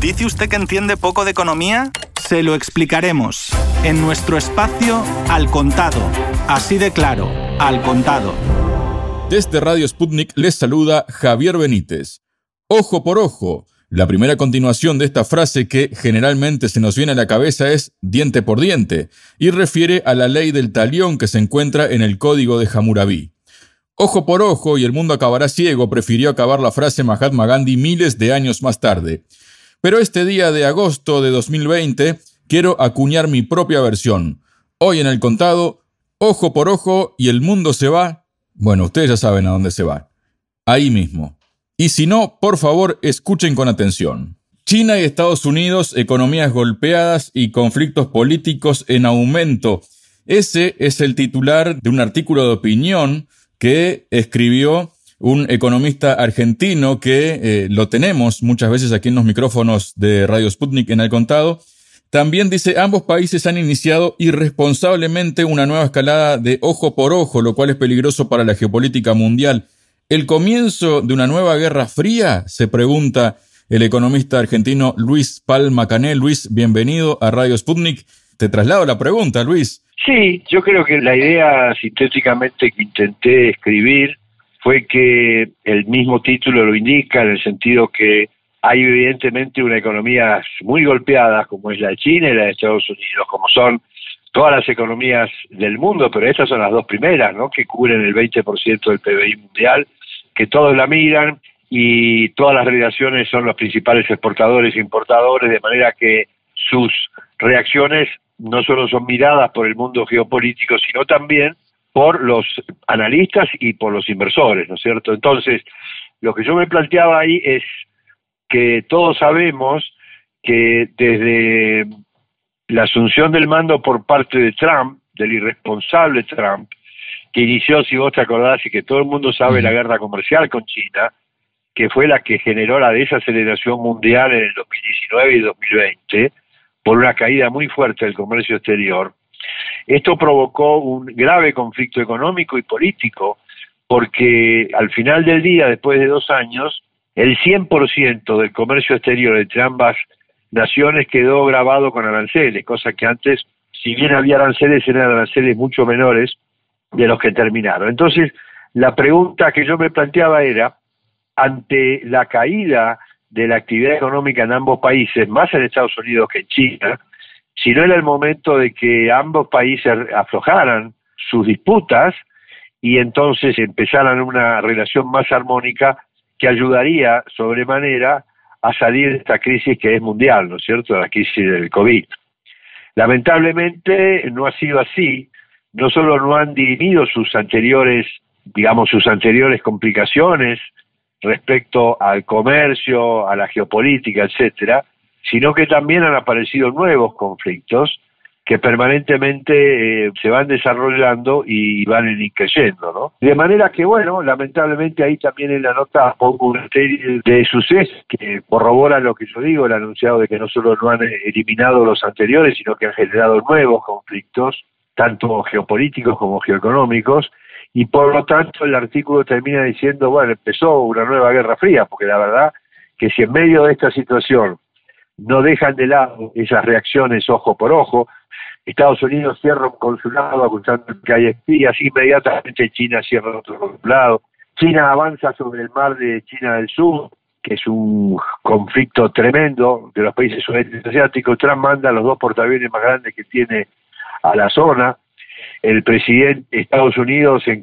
¿Dice usted que entiende poco de economía? Se lo explicaremos en nuestro espacio Al Contado. Así de claro, Al Contado. Desde Radio Sputnik les saluda Javier Benítez. Ojo por ojo. La primera continuación de esta frase que generalmente se nos viene a la cabeza es diente por diente y refiere a la ley del talión que se encuentra en el código de Hammurabi. Ojo por ojo y el mundo acabará ciego prefirió acabar la frase Mahatma Gandhi miles de años más tarde. Pero este día de agosto de 2020 quiero acuñar mi propia versión. Hoy en el contado, ojo por ojo y el mundo se va. Bueno, ustedes ya saben a dónde se va. Ahí mismo. Y si no, por favor, escuchen con atención. China y Estados Unidos, economías golpeadas y conflictos políticos en aumento. Ese es el titular de un artículo de opinión que escribió un economista argentino que eh, lo tenemos muchas veces aquí en los micrófonos de Radio Sputnik en el contado. También dice, ambos países han iniciado irresponsablemente una nueva escalada de ojo por ojo, lo cual es peligroso para la geopolítica mundial. ¿El comienzo de una nueva guerra fría? Se pregunta el economista argentino Luis Palma Cané. Luis, bienvenido a Radio Sputnik. Te traslado la pregunta, Luis. Sí, yo creo que la idea sintéticamente que intenté escribir fue que el mismo título lo indica en el sentido que hay evidentemente una economía muy golpeada como es la de China y la de Estados Unidos, como son todas las economías del mundo, pero estas son las dos primeras, ¿no? Que cubren el 20% del PBI mundial, que todos la miran y todas las relaciones son los principales exportadores e importadores, de manera que sus reacciones no solo son miradas por el mundo geopolítico, sino también por los analistas y por los inversores, ¿no es cierto? Entonces, lo que yo me planteaba ahí es que todos sabemos que desde la asunción del mando por parte de Trump, del irresponsable Trump, que inició, si vos te acordás, y que todo el mundo sabe, la guerra comercial con China, que fue la que generó la desaceleración mundial en el 2019 y 2020, por una caída muy fuerte del comercio exterior, esto provocó un grave conflicto económico y político, porque al final del día, después de dos años, el 100% del comercio exterior entre ambas naciones quedó grabado con aranceles, cosa que antes, si bien había aranceles, eran aranceles mucho menores de los que terminaron. Entonces, la pregunta que yo me planteaba era, ante la caída de la actividad económica en ambos países, más en Estados Unidos que en China, si no era el momento de que ambos países aflojaran sus disputas y entonces empezaran una relación más armónica que ayudaría sobremanera a salir de esta crisis que es mundial, ¿no es cierto?, la crisis del COVID. Lamentablemente no ha sido así, no solo no han dirimido sus anteriores, digamos, sus anteriores complicaciones respecto al comercio, a la geopolítica, etcétera, sino que también han aparecido nuevos conflictos que permanentemente eh, se van desarrollando y van creciendo, ¿no? De manera que, bueno, lamentablemente ahí también en la nota pongo una serie de sucesos que corroboran lo que yo digo, el anunciado de que no solo no han eliminado los anteriores, sino que han generado nuevos conflictos, tanto geopolíticos como geoeconómicos, y por lo tanto el artículo termina diciendo, bueno, empezó una nueva guerra fría, porque la verdad que si en medio de esta situación no dejan de lado esas reacciones ojo por ojo. Estados Unidos cierra un consulado acusando que hay espías, inmediatamente China cierra otro consulado. China avanza sobre el mar de China del Sur, que es un conflicto tremendo de los países sudeste asiáticos. Trump manda los dos portaaviones más grandes que tiene a la zona. El presidente de Estados Unidos en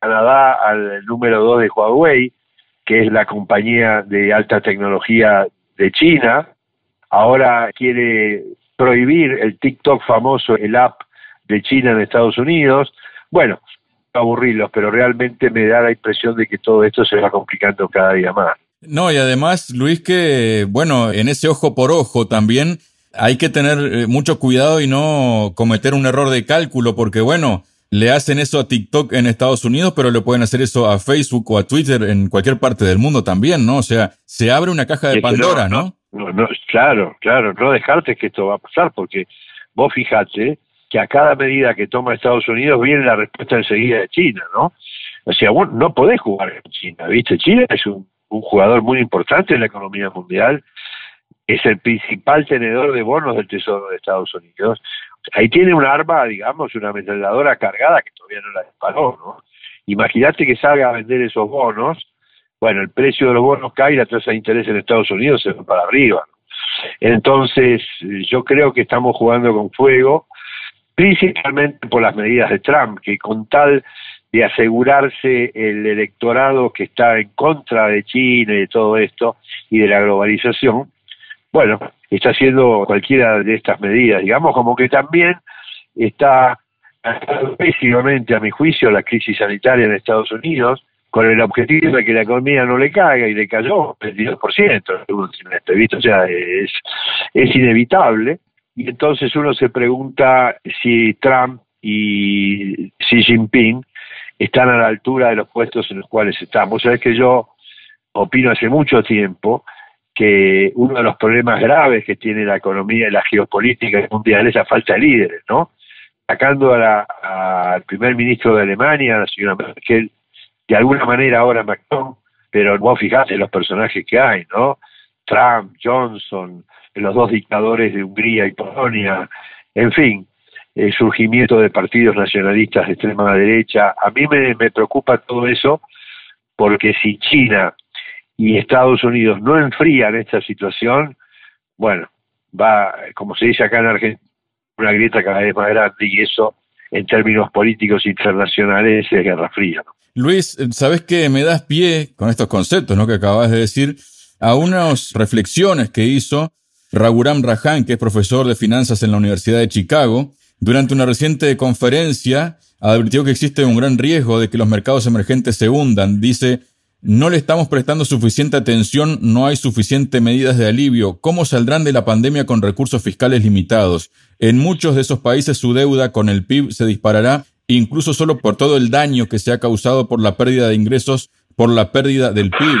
Canadá al número dos de Huawei, que es la compañía de alta tecnología de China, ahora quiere prohibir el TikTok famoso, el app de China en Estados Unidos. Bueno, aburrirlos, pero realmente me da la impresión de que todo esto se va complicando cada día más. No, y además, Luis, que, bueno, en ese ojo por ojo también hay que tener eh, mucho cuidado y no cometer un error de cálculo, porque, bueno, le hacen eso a TikTok en Estados Unidos, pero le pueden hacer eso a Facebook o a Twitter en cualquier parte del mundo también, ¿no? O sea, se abre una caja de Pandora, ¿no? No, no, claro, claro, no dejarte que esto va a pasar, porque vos fijate que a cada medida que toma Estados Unidos viene la respuesta enseguida de China, ¿no? O sea, vos no podés jugar con China, ¿viste? China es un, jugador muy importante en la economía mundial, es el principal tenedor de bonos del Tesoro de Estados Unidos. Ahí tiene un arma, digamos, una ametralladora cargada que todavía no la disparó, ¿no? Imagínate que salga a vender esos bonos, bueno, el precio de los bonos cae y la tasa de interés en Estados Unidos se va para arriba. Entonces, yo creo que estamos jugando con fuego, principalmente por las medidas de Trump, que con tal de asegurarse el electorado que está en contra de China y de todo esto y de la globalización, bueno, está haciendo cualquiera de estas medidas, digamos, como que también está pésimamente, a mi juicio, la crisis sanitaria en Estados Unidos, con el objetivo de que la economía no le caiga y le cayó el 22% en un trimestre, O sea, es, es inevitable. Y entonces uno se pregunta si Trump y Xi Jinping están a la altura de los puestos en los cuales estamos. Sabes que yo opino hace mucho tiempo que uno de los problemas graves que tiene la economía y la geopolítica mundial es la falta de líderes, ¿no? Sacando al primer ministro de Alemania, la señora Merkel, de alguna manera ahora Macron, pero vos fijate los personajes que hay, ¿no? Trump, Johnson, los dos dictadores de Hungría y Polonia, en fin, el surgimiento de partidos nacionalistas de extrema derecha. A mí me, me preocupa todo eso porque si China y Estados Unidos no enfrían esta situación, bueno, va, como se dice acá en Argentina, una grieta cada vez más grande y eso en términos políticos internacionales es guerra fría. Luis, ¿sabes qué? Me das pie con estos conceptos ¿no? que acabas de decir a unas reflexiones que hizo Raghuram Rajan, que es profesor de finanzas en la Universidad de Chicago, durante una reciente conferencia advirtió que existe un gran riesgo de que los mercados emergentes se hundan. Dice, no le estamos prestando suficiente atención, no hay suficientes medidas de alivio. ¿Cómo saldrán de la pandemia con recursos fiscales limitados? En muchos de esos países su deuda con el PIB se disparará, incluso solo por todo el daño que se ha causado por la pérdida de ingresos, por la pérdida del PIB.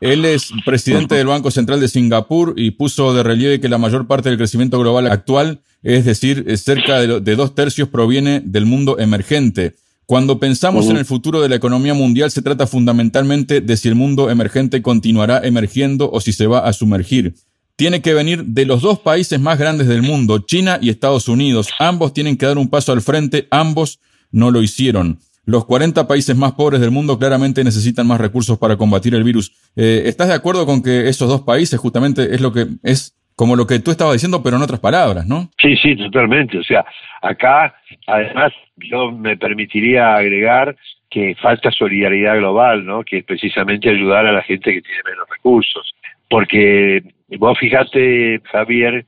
Él es presidente del Banco Central de Singapur y puso de relieve que la mayor parte del crecimiento global actual, es decir, cerca de, dos tercios, proviene del mundo emergente. Cuando pensamos en el futuro de la economía mundial, se trata fundamentalmente de si el mundo emergente continuará emergiendo o si se va a sumergir. Tiene que venir de los dos países más grandes del mundo, China y Estados Unidos. Ambos tienen que dar un paso al frente, ambos no lo hicieron. Los 40 países más pobres del mundo claramente necesitan más recursos para combatir el virus. Eh, ¿Estás de acuerdo con que esos dos países justamente es lo que es como lo que tú estabas diciendo, pero en otras palabras, ¿no? Sí, sí, totalmente. O sea, acá, además, yo me permitiría agregar que falta solidaridad global, ¿no? Que es precisamente ayudar a la gente que tiene menos recursos. Porque vos fijate, Javier,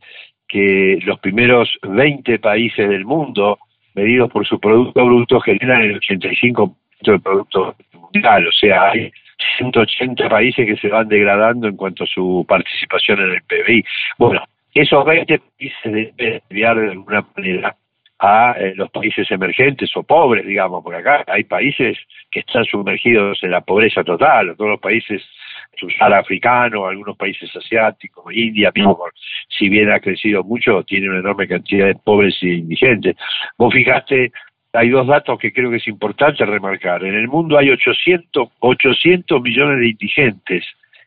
que los primeros 20 países del mundo, medidos por su Producto Bruto, generan el 85% del Producto Mundial. O sea, hay 180 países que se van degradando en cuanto a su participación en el PBI. Bueno, esos 20 países deben enviar de alguna manera a eh, los países emergentes o pobres, digamos, por acá hay países que están sumergidos en la pobreza total, todos los países africanos, algunos países asiáticos, India mismo, si bien ha crecido mucho, tiene una enorme cantidad de pobres y indigentes. Vos fijaste hay dos datos que creo que es importante remarcar. En el mundo hay 800, 800 millones de indigentes.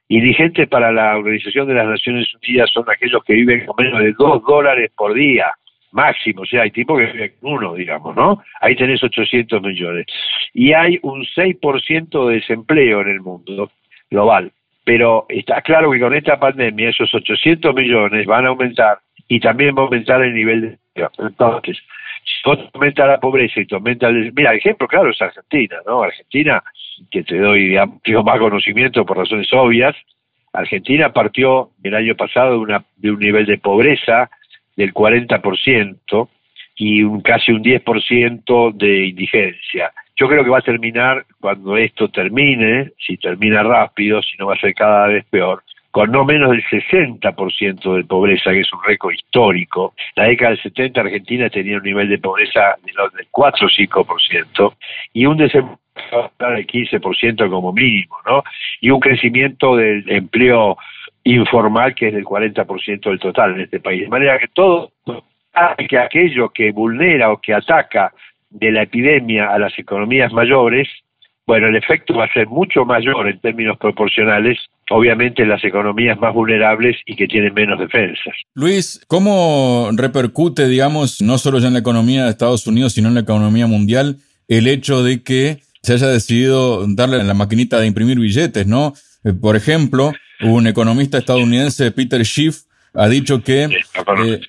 Indigentes para la Organización de las Naciones Unidas son aquellos que viven con menos de 2 dólares por día, máximo. O sea, hay tipos que viven con uno, digamos, ¿no? Ahí tenés 800 millones. Y hay un 6% de desempleo en el mundo global. Pero está claro que con esta pandemia esos 800 millones van a aumentar y también va a aumentar el nivel de... Entonces, si aumenta la pobreza y te aumenta el... Mira, el ejemplo claro es Argentina, ¿no? Argentina, que te doy amplio más conocimiento por razones obvias, Argentina partió el año pasado de, una, de un nivel de pobreza del 40% y un, casi un 10% de indigencia. Yo creo que va a terminar cuando esto termine, si termina rápido, si no va a ser cada vez peor, con no menos del 60% de pobreza, que es un récord histórico. La década del 70 Argentina tenía un nivel de pobreza del 4 o 5% y un desempleo del 15% como mínimo, ¿no? Y un crecimiento del empleo informal que es del 40% del total en este país. De manera que todo que aquello que vulnera o que ataca de la epidemia a las economías mayores bueno, el efecto va a ser mucho mayor en términos proporcionales, obviamente en las economías más vulnerables y que tienen menos defensas. Luis, ¿cómo repercute, digamos, no solo ya en la economía de Estados Unidos, sino en la economía mundial, el hecho de que se haya decidido darle la maquinita de imprimir billetes, ¿no? Eh, por ejemplo, un economista estadounidense, Peter Schiff, ha dicho que, eh,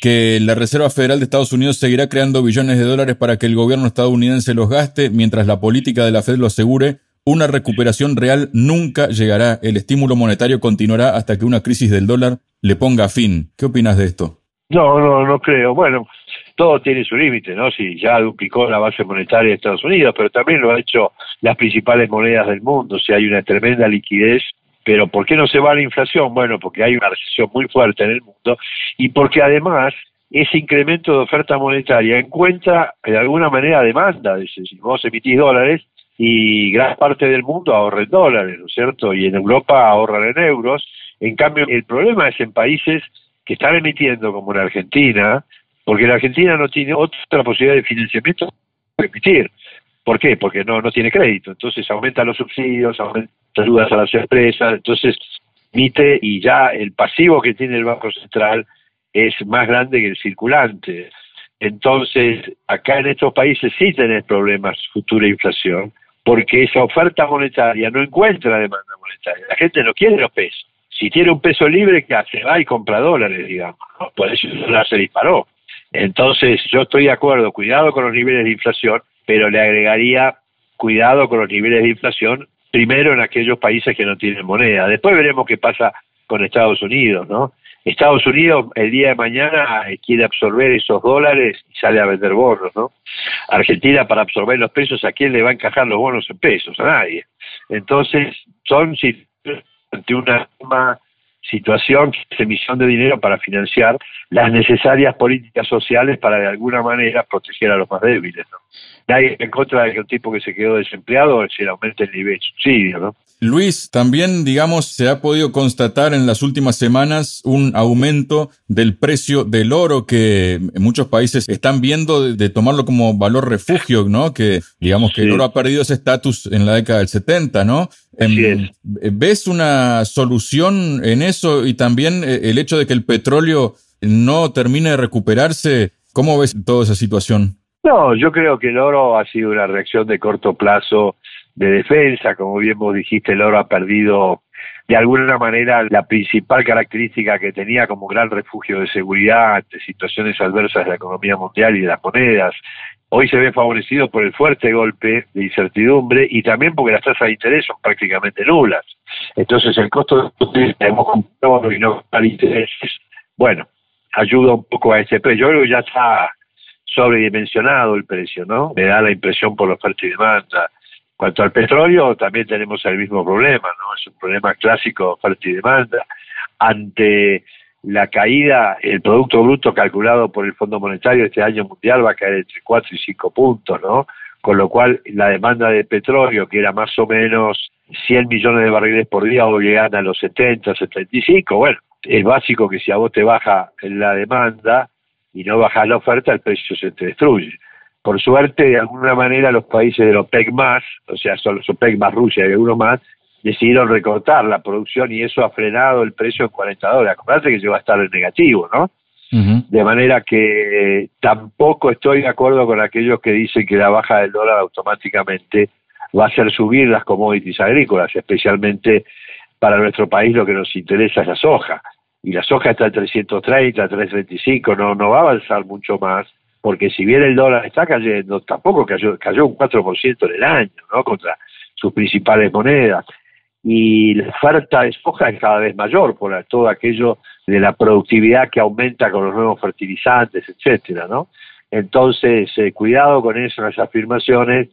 que la Reserva Federal de Estados Unidos seguirá creando billones de dólares para que el gobierno estadounidense los gaste, mientras la política de la Fed lo asegure. Una recuperación real nunca llegará. El estímulo monetario continuará hasta que una crisis del dólar le ponga fin. ¿Qué opinas de esto? No, no, no creo. Bueno, todo tiene su límite, ¿no? Si ya duplicó la base monetaria de Estados Unidos, pero también lo han hecho las principales monedas del mundo. Si hay una tremenda liquidez pero ¿por qué no se va la inflación? Bueno, porque hay una recesión muy fuerte en el mundo y porque además ese incremento de oferta monetaria encuentra de alguna manera demanda. Si vos emitís dólares y gran parte del mundo ahorra en dólares, ¿no es cierto? Y en Europa ahorran en euros. En cambio, el problema es en países que están emitiendo, como en Argentina, porque la Argentina no tiene otra posibilidad de financiamiento para emitir. ¿Por qué? Porque no, no tiene crédito. Entonces aumentan los subsidios, aumentan ayudas a las empresas, entonces emite y ya el pasivo que tiene el Banco Central es más grande que el circulante. Entonces, acá en estos países sí tenés problemas futura inflación, porque esa oferta monetaria no encuentra demanda monetaria. La gente no quiere los pesos. Si tiene un peso libre, ¿qué hace? Va y compra dólares, digamos. Por eso el se disparó. Entonces, yo estoy de acuerdo, cuidado con los niveles de inflación, pero le agregaría cuidado con los niveles de inflación, primero en aquellos países que no tienen moneda. Después veremos qué pasa con Estados Unidos, ¿no? Estados Unidos el día de mañana quiere absorber esos dólares y sale a vender bonos, ¿no? Argentina para absorber los pesos, ¿a quién le va a encajar los bonos en pesos? A nadie. Entonces, son ante una situación que es emisión de dinero para financiar las necesarias políticas sociales para de alguna manera proteger a los más débiles. ¿no? Nadie en contra de que un tipo que se quedó desempleado se le aumente el nivel de subsidio. ¿no? Luis, también, digamos, se ha podido constatar en las últimas semanas un aumento del precio del oro que muchos países están viendo de, tomarlo como valor refugio, ¿no? Que, digamos, que el oro ha perdido ese estatus en la década del 70, ¿no? Em, ¿Ves una solución en eso y también eh, el hecho de que el petróleo no termine de recuperarse? ¿Cómo ves toda esa situación? No, yo creo que el oro ha sido una reacción de corto plazo de defensa, como bien vos dijiste, el oro ha perdido de alguna manera la principal característica que tenía como gran refugio de seguridad ante situaciones adversas de la economía mundial y de las monedas. Hoy se ve favorecido por el fuerte golpe de incertidumbre y también porque las tasas de interés son prácticamente nulas. Entonces el costo de tenemos comprado y no intereses, bueno, ayuda un poco a este precio. Yo creo que ya está sobredimensionado el precio, ¿no? Me da la impresión por la oferta y demanda. Cuanto al petróleo, también tenemos el mismo problema, ¿no? Es un problema clásico de oferta y demanda. Ante la caída, el Producto Bruto calculado por el Fondo Monetario este año mundial va a caer entre 4 y 5 puntos, ¿no? Con lo cual, la demanda de petróleo, que era más o menos 100 millones de barriles por día, hoy llegan a los 70, 75. Bueno, es básico que si a vos te baja la demanda, y no bajas la oferta, el precio se te destruye. Por suerte, de alguna manera, los países de OPEC más, o sea, son los OPEC más Rusia y algunos más, decidieron recortar la producción y eso ha frenado el precio en 40 dólares. Acordate que llegó a estar en negativo, ¿no? De manera que tampoco estoy de acuerdo con aquellos que dicen que la baja del dólar automáticamente va a hacer subir las commodities agrícolas, especialmente para nuestro país lo que nos interesa es la soja y la soja está en 330, 335, no, no va a avanzar mucho más, porque si bien el dólar está cayendo, tampoco cayó, cayó un 4% en el año, ¿no? Contra sus principales monedas. Y la oferta de soja es cada vez mayor por todo aquello de la productividad que aumenta con los nuevos fertilizantes, etcétera, ¿no? Entonces, eh, cuidado con esas afirmaciones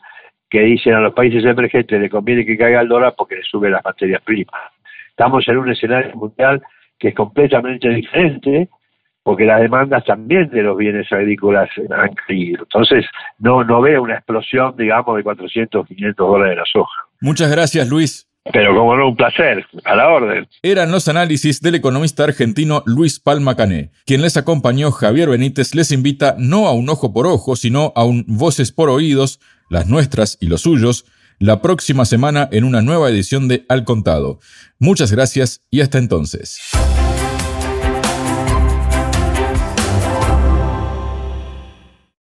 que dicen a los países emergentes le conviene que caiga el dólar porque le sube las materias primas. Estamos en un escenario mundial que es completamente diferente, porque las demandas también de los bienes agrícolas han caído. Entonces, no, no veo una explosión, digamos, de 400, 500 dólares de la soja. Muchas gracias, Luis. Pero como no, un placer, a la orden. Eran los análisis del economista argentino Luis Palma Cané. Quien les acompañó, Javier Benítez, les invita no a un ojo por ojo, sino a un voces por oídos, las nuestras y los suyos, la próxima semana en una nueva edición de Al Contado. Muchas gracias y hasta entonces.